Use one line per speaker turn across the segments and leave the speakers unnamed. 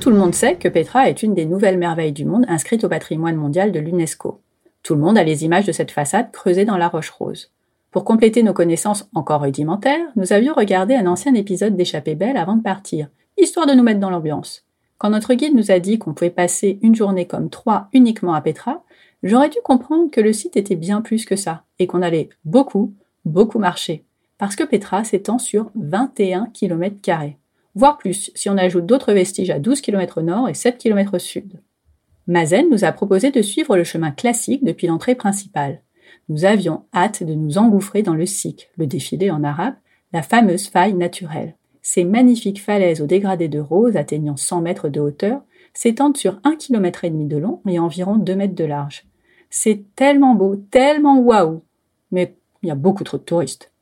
Tout le monde sait que Petra est une des nouvelles merveilles du monde inscrites au patrimoine mondial de l'UNESCO. Tout le monde a les images de cette façade creusée dans la roche rose. Pour compléter nos connaissances encore rudimentaires, nous avions regardé un ancien épisode d'Échappée belle avant de partir, histoire de nous mettre dans l'ambiance. Quand notre guide nous a dit qu'on pouvait passer une journée comme trois uniquement à Petra, j'aurais dû comprendre que le site était bien plus que ça, et qu'on allait beaucoup, beaucoup marcher. Parce que Petra s'étend sur 21 km, voire plus si on ajoute d'autres vestiges à 12 km nord et 7 km sud. Mazen nous a proposé de suivre le chemin classique depuis l'entrée principale. Nous avions hâte de nous engouffrer dans le Sik, le défilé en arabe, la fameuse faille naturelle. Ces magnifiques falaises aux dégradés de rose atteignant 100 mètres de hauteur s'étendent sur 1 km de long et environ 2 mètres de large. C'est tellement beau, tellement waouh! Mais il y a beaucoup trop de touristes.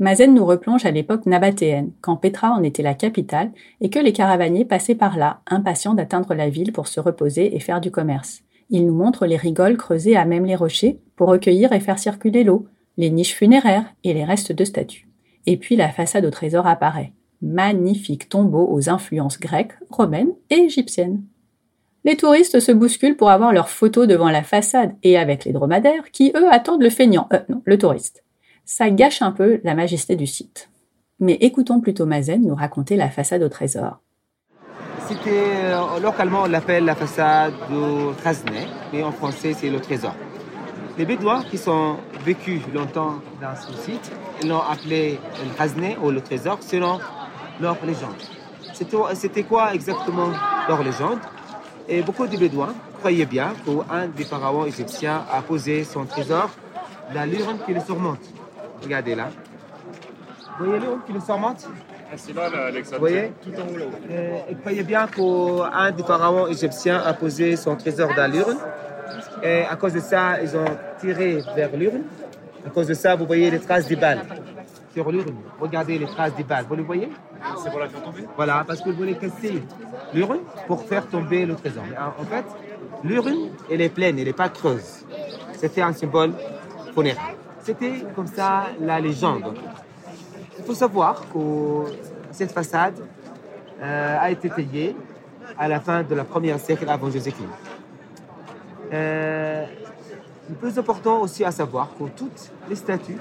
Mazen nous replonge à l'époque nabatéenne, quand Petra en était la capitale et que les caravaniers passaient par là, impatients d'atteindre la ville pour se reposer et faire du commerce. Il nous montre les rigoles creusées à même les rochers pour recueillir et faire circuler l'eau, les niches funéraires et les restes de statues. Et puis la façade au trésor apparaît. Magnifique tombeau aux influences grecques, romaines et égyptiennes. Les touristes se bousculent pour avoir leurs photos devant la façade et avec les dromadaires qui, eux, attendent le feignant, euh, non, le touriste ça gâche un peu la majesté du site. Mais écoutons plutôt Mazen nous raconter la façade au trésor.
Euh, localement, on l'appelle la façade du Trasnet, mais en français, c'est le trésor. Les Bédouins qui sont vécus longtemps dans ce site, l'ont appelé le Trasnet ou le trésor selon leur légende. C'était quoi exactement leur légende? Et beaucoup de Bédouins croyaient bien qu'un des pharaons égyptiens a posé son trésor dans l'urne qui le surmonte. Regardez là. Vous voyez l'eau qui le surmonte
ah, C'est là, Alexandre.
Vous voyez
Tout en haut.
Euh, et croyez bien qu'un des pharaons égyptiens a posé son trésor dans l'urne. Et à cause de ça, ils ont tiré vers l'urne. À cause de ça, vous voyez les traces des balles sur l'urne. Regardez les traces des balles. Vous les voyez
C'est pour la faire tomber
Voilà, parce que vous voulez casser l'urne pour faire tomber le trésor. En fait, l'urne, elle est pleine, elle n'est pas creuse. C'était un symbole funéraire. C'était comme ça la légende. Il faut savoir que cette façade euh, a été taillée à la fin de la première siècle avant Jésus-Christ. Euh, le plus important aussi à savoir que toutes les statues,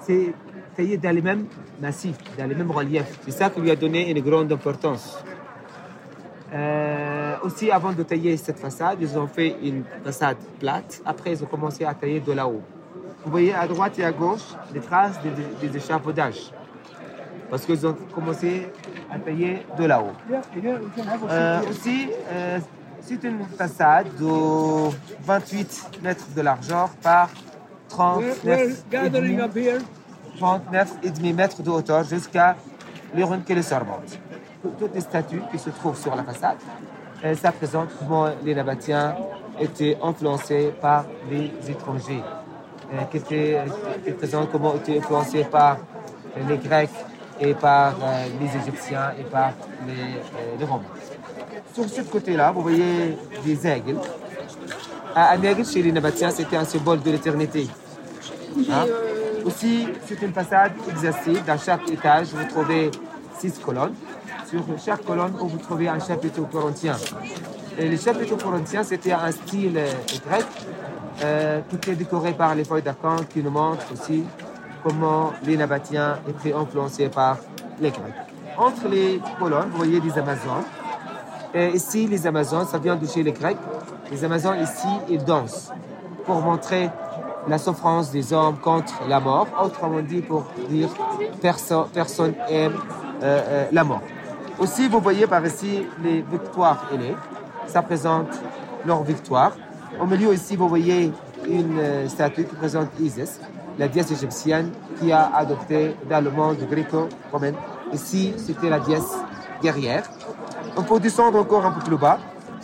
c'est taillé dans les mêmes massifs, dans les mêmes reliefs. C'est ça qui lui a donné une grande importance. Euh, aussi, avant de tailler cette façade, ils ont fait une façade plate. Après, ils ont commencé à tailler de là-haut vous voyez à droite et à gauche des traces des, échafaudages. Parce qu'ils ont commencé à tailler de là-haut. Euh, aussi, euh, c'est une façade de 28 mètres de largeur par 39,5 mètres de hauteur jusqu'à l'urne qui les surmonte. Toutes les statues qui se trouvent sur la façade, ça présente comment les Nabatiens étaient influencés par les étrangers. Euh, qui était, présent, comment était influencé par les Grecs et par euh, les Égyptiens et par les, euh, les Romains? Sur ce côté-là, vous voyez des aigles. Un aigle chez les Nabatiens, c'était un symbole de l'éternité. Hein? Aussi, c'est une façade exhaustive. Dans chaque étage, vous trouvez six colonnes. Sur chaque colonne, vous trouvez un chapitre corinthien. Et les chapitres corinthiens, c'était un style grec euh, tout est décoré par les feuilles d'acanthe qui nous montrent aussi comment les Nabatiens étaient influencés par les Grecs. Entre les colonnes, vous voyez des Amazones. Ici, les Amazones, ça vient de chez les Grecs. Les Amazones, ici, ils dansent pour montrer la souffrance des hommes contre la mort. Autrement dit, pour dire personne aime euh, euh, la mort. Aussi, vous voyez par ici les victoires ailées. Ça présente leur victoire. Au milieu ici, vous voyez une euh, statue qui présente Isis, la déesse égyptienne qui a adopté dans le monde gréco-romain. Ici, c'était la déesse guerrière. On peut descendre encore un peu plus bas.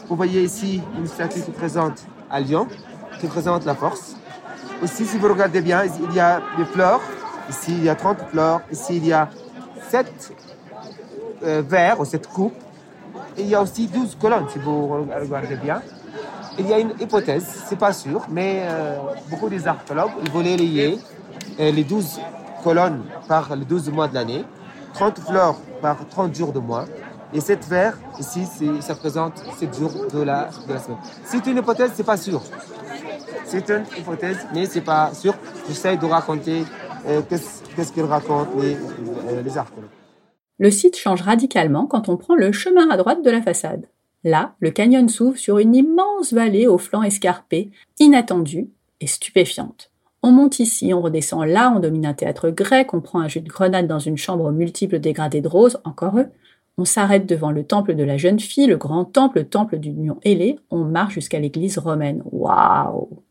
Vous voyez ici une statue qui présente un lion, qui présente la force. Aussi, si vous regardez bien, il y a des fleurs. Ici, il y a 30 fleurs. Ici, il y a 7 euh, verres ou 7 coupes. Il y a aussi 12 colonnes, si vous regardez bien. Il y a une hypothèse, c'est pas sûr, mais euh, beaucoup des archéologues ils voulaient lier euh, les 12 colonnes par les 12 mois de l'année 30 fleurs par 30 jours de mois. Et cette verre, ici, ça représente 7 jours de la, de la semaine. C'est une hypothèse, c'est pas sûr. C'est une hypothèse, mais c'est pas sûr. J'essaie de raconter euh, qu'est-ce qu'ils racontent les, euh, les archéologues.
Le site change radicalement quand on prend le chemin à droite de la façade. Là, le canyon s'ouvre sur une immense vallée aux flancs escarpés, inattendue et stupéfiante. On monte ici, on redescend là, on domine un théâtre grec, on prend un jus de grenade dans une chambre aux multiples dégradés de roses, encore eux. On s'arrête devant le temple de la jeune fille, le grand temple, le temple d'union ailée, on marche jusqu'à l'église romaine. Waouh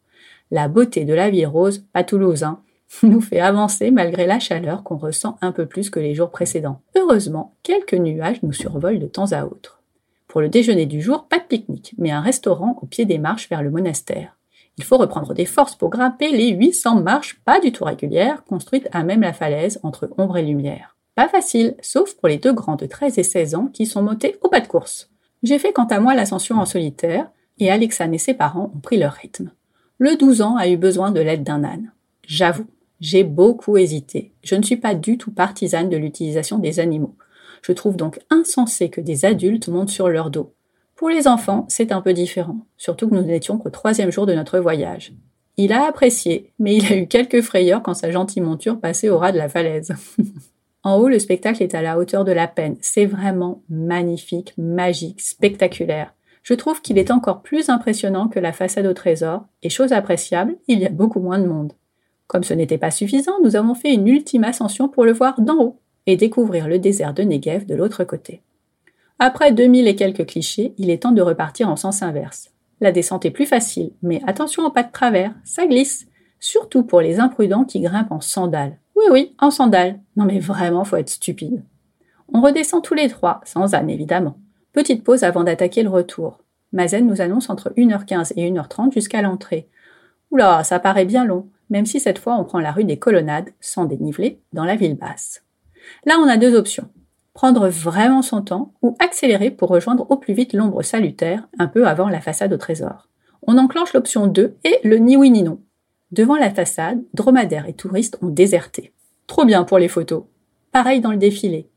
La beauté de la vie rose, pas toulousain, nous fait avancer malgré la chaleur qu'on ressent un peu plus que les jours précédents. Heureusement, quelques nuages nous survolent de temps à autre. Pour le déjeuner du jour, pas de pique-nique, mais un restaurant au pied des marches vers le monastère. Il faut reprendre des forces pour grimper les 800 marches pas du tout régulières construites à même la falaise entre ombre et lumière. Pas facile, sauf pour les deux grands de 13 et 16 ans qui sont montés au pas de course. J'ai fait quant à moi l'ascension en solitaire, et Alexane et ses parents ont pris leur rythme. Le 12 ans a eu besoin de l'aide d'un âne. J'avoue, j'ai beaucoup hésité. Je ne suis pas du tout partisane de l'utilisation des animaux. Je trouve donc insensé que des adultes montent sur leur dos. Pour les enfants, c'est un peu différent, surtout que nous n'étions qu'au troisième jour de notre voyage. Il a apprécié, mais il a eu quelques frayeurs quand sa gentille monture passait au ras de la falaise. en haut, le spectacle est à la hauteur de la peine. C'est vraiment magnifique, magique, spectaculaire. Je trouve qu'il est encore plus impressionnant que la façade au trésor, et chose appréciable, il y a beaucoup moins de monde. Comme ce n'était pas suffisant, nous avons fait une ultime ascension pour le voir d'en haut et découvrir le désert de Negev de l'autre côté. Après 2000 et quelques clichés, il est temps de repartir en sens inverse. La descente est plus facile, mais attention au pas de travers, ça glisse. Surtout pour les imprudents qui grimpent en sandales. Oui, oui, en sandales. Non mais vraiment, faut être stupide. On redescend tous les trois, sans âne évidemment. Petite pause avant d'attaquer le retour. Mazen nous annonce entre 1h15 et 1h30 jusqu'à l'entrée. Oula, ça paraît bien long, même si cette fois on prend la rue des Colonnades, sans dénivelé, dans la ville basse. Là, on a deux options prendre vraiment son temps ou accélérer pour rejoindre au plus vite l'ombre salutaire un peu avant la façade au trésor. On enclenche l'option 2 et le ni oui ni non. Devant la façade, dromadaires et touristes ont déserté. Trop bien pour les photos. Pareil dans le défilé.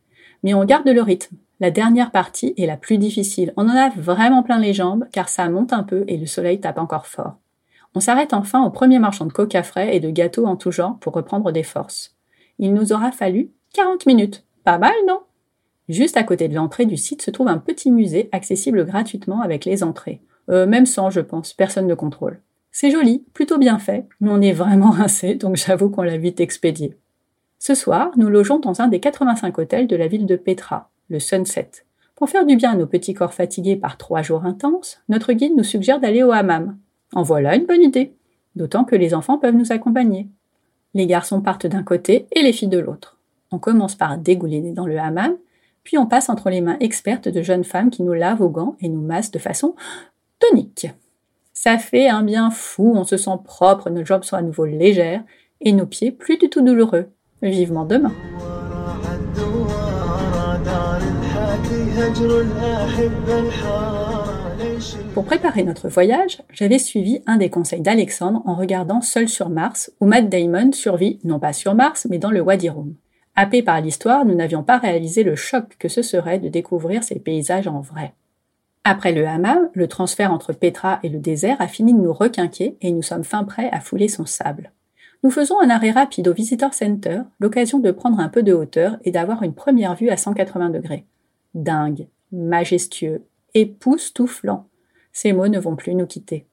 Mais on garde le rythme. La dernière partie est la plus difficile. On en a vraiment plein les jambes car ça monte un peu et le soleil tape encore fort. On s'arrête enfin au premier marchand de coca frais et de gâteaux en tout genre pour reprendre des forces. Il nous aura fallu 40 minutes. Pas mal, non? Juste à côté de l'entrée du site se trouve un petit musée accessible gratuitement avec les entrées. Euh, même sans, je pense, personne ne contrôle. C'est joli, plutôt bien fait, mais on est vraiment rincé, donc j'avoue qu'on l'a vite expédié. Ce soir, nous logeons dans un des 85 hôtels de la ville de Petra, le Sunset. Pour faire du bien à nos petits corps fatigués par trois jours intenses, notre guide nous suggère d'aller au hammam. En voilà une bonne idée, d'autant que les enfants peuvent nous accompagner. Les garçons partent d'un côté et les filles de l'autre. On commence par dégouliner dans le hammam, puis on passe entre les mains expertes de jeunes femmes qui nous lavent aux gants et nous massent de façon tonique. Ça fait un bien fou, on se sent propre, nos jambes sont à nouveau légères et nos pieds plus du tout douloureux. Vivement demain. Pour préparer notre voyage, j'avais suivi un des conseils d'Alexandre en regardant Seul sur Mars, où Matt Damon survit non pas sur Mars, mais dans le Wadi Rum. Happés par l'histoire, nous n'avions pas réalisé le choc que ce serait de découvrir ces paysages en vrai. Après le hammam, le transfert entre Petra et le désert a fini de nous requinquer et nous sommes fin prêts à fouler son sable. Nous faisons un arrêt rapide au Visitor Center, l'occasion de prendre un peu de hauteur et d'avoir une première vue à 180 degrés. Dingue, majestueux, époustouflant. Ces mots ne vont plus nous quitter.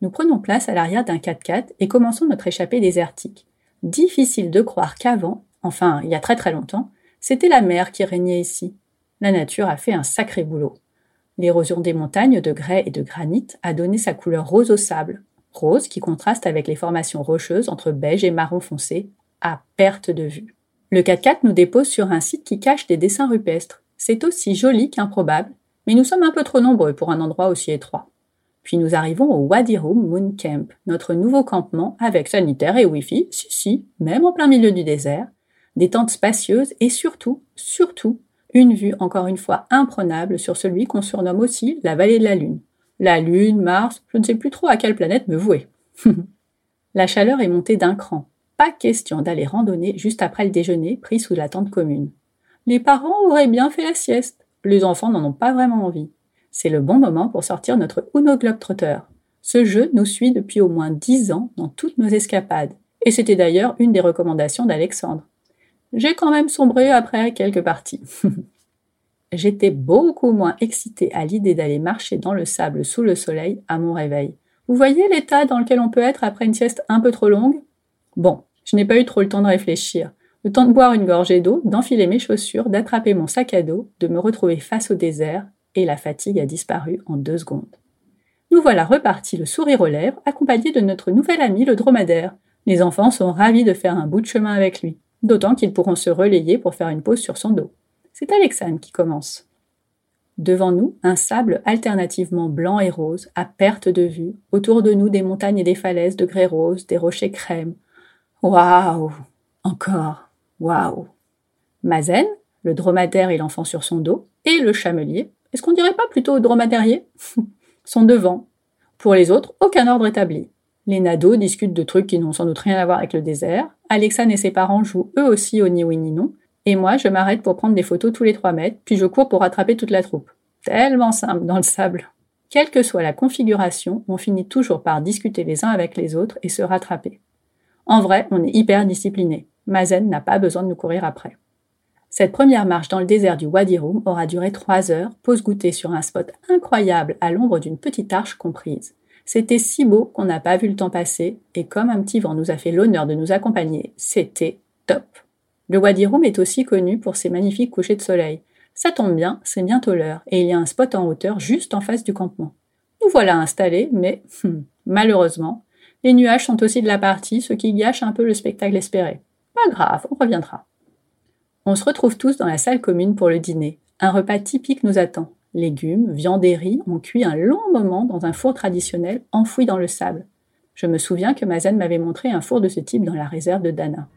Nous prenons place à l'arrière d'un 4x4 et commençons notre échappée désertique. Difficile de croire qu'avant, enfin il y a très très longtemps, c'était la mer qui régnait ici. La nature a fait un sacré boulot. L'érosion des montagnes de grès et de granit a donné sa couleur rose au sable, rose qui contraste avec les formations rocheuses entre beige et marron foncé, à perte de vue. Le 4x4 nous dépose sur un site qui cache des dessins rupestres. C'est aussi joli qu'improbable, mais nous sommes un peu trop nombreux pour un endroit aussi étroit. Puis nous arrivons au Wadi Rum Moon Camp, notre nouveau campement avec sanitaire et Wi-Fi, si si, même en plein milieu du désert, des tentes spacieuses et surtout, surtout, une vue encore une fois imprenable sur celui qu'on surnomme aussi la vallée de la Lune. La Lune, Mars, je ne sais plus trop à quelle planète me vouer. la chaleur est montée d'un cran. Pas question d'aller randonner juste après le déjeuner pris sous la tente commune. Les parents auraient bien fait la sieste. Les enfants n'en ont pas vraiment envie. C'est le bon moment pour sortir notre Uno Globetrotter. Ce jeu nous suit depuis au moins dix ans dans toutes nos escapades. Et c'était d'ailleurs une des recommandations d'Alexandre. J'ai quand même sombré après quelques parties. J'étais beaucoup moins excitée à l'idée d'aller marcher dans le sable sous le soleil à mon réveil. Vous voyez l'état dans lequel on peut être après une sieste un peu trop longue? Bon, je n'ai pas eu trop le temps de réfléchir. Le temps de boire une gorgée d'eau, d'enfiler mes chaussures, d'attraper mon sac à dos, de me retrouver face au désert, et la fatigue a disparu en deux secondes. Nous voilà repartis le sourire aux lèvres, accompagnés de notre nouvel ami le dromadaire. Les enfants sont ravis de faire un bout de chemin avec lui, d'autant qu'ils pourront se relayer pour faire une pause sur son dos. C'est Alexandre qui commence. Devant nous, un sable alternativement blanc et rose, à perte de vue, autour de nous des montagnes et des falaises de grès rose, des rochers crème. Waouh Encore Waouh Mazen, le dromadaire et l'enfant sur son dos, et le chamelier, est-ce qu'on dirait pas plutôt dromadairier? Sont devant. Pour les autres, aucun ordre établi. Les nados discutent de trucs qui n'ont sans doute rien à voir avec le désert. Alexane et ses parents jouent eux aussi au ni oui ni non. Et moi, je m'arrête pour prendre des photos tous les trois mètres, puis je cours pour rattraper toute la troupe. Tellement simple dans le sable. Quelle que soit la configuration, on finit toujours par discuter les uns avec les autres et se rattraper. En vrai, on est hyper discipliné. Mazen n'a pas besoin de nous courir après. Cette première marche dans le désert du Wadi Rum aura duré trois heures, pause goûter sur un spot incroyable à l'ombre d'une petite arche comprise. C'était si beau qu'on n'a pas vu le temps passer, et comme un petit vent nous a fait l'honneur de nous accompagner, c'était top. Le Wadi Rum est aussi connu pour ses magnifiques couchers de soleil. Ça tombe bien, c'est bientôt l'heure, et il y a un spot en hauteur juste en face du campement. Nous voilà installés, mais hmm, malheureusement, les nuages sont aussi de la partie, ce qui gâche un peu le spectacle espéré. Pas grave, on reviendra. On se retrouve tous dans la salle commune pour le dîner. Un repas typique nous attend. Légumes, viande et riz ont cuit un long moment dans un four traditionnel enfoui dans le sable. Je me souviens que Mazen m'avait montré un four de ce type dans la réserve de Dana.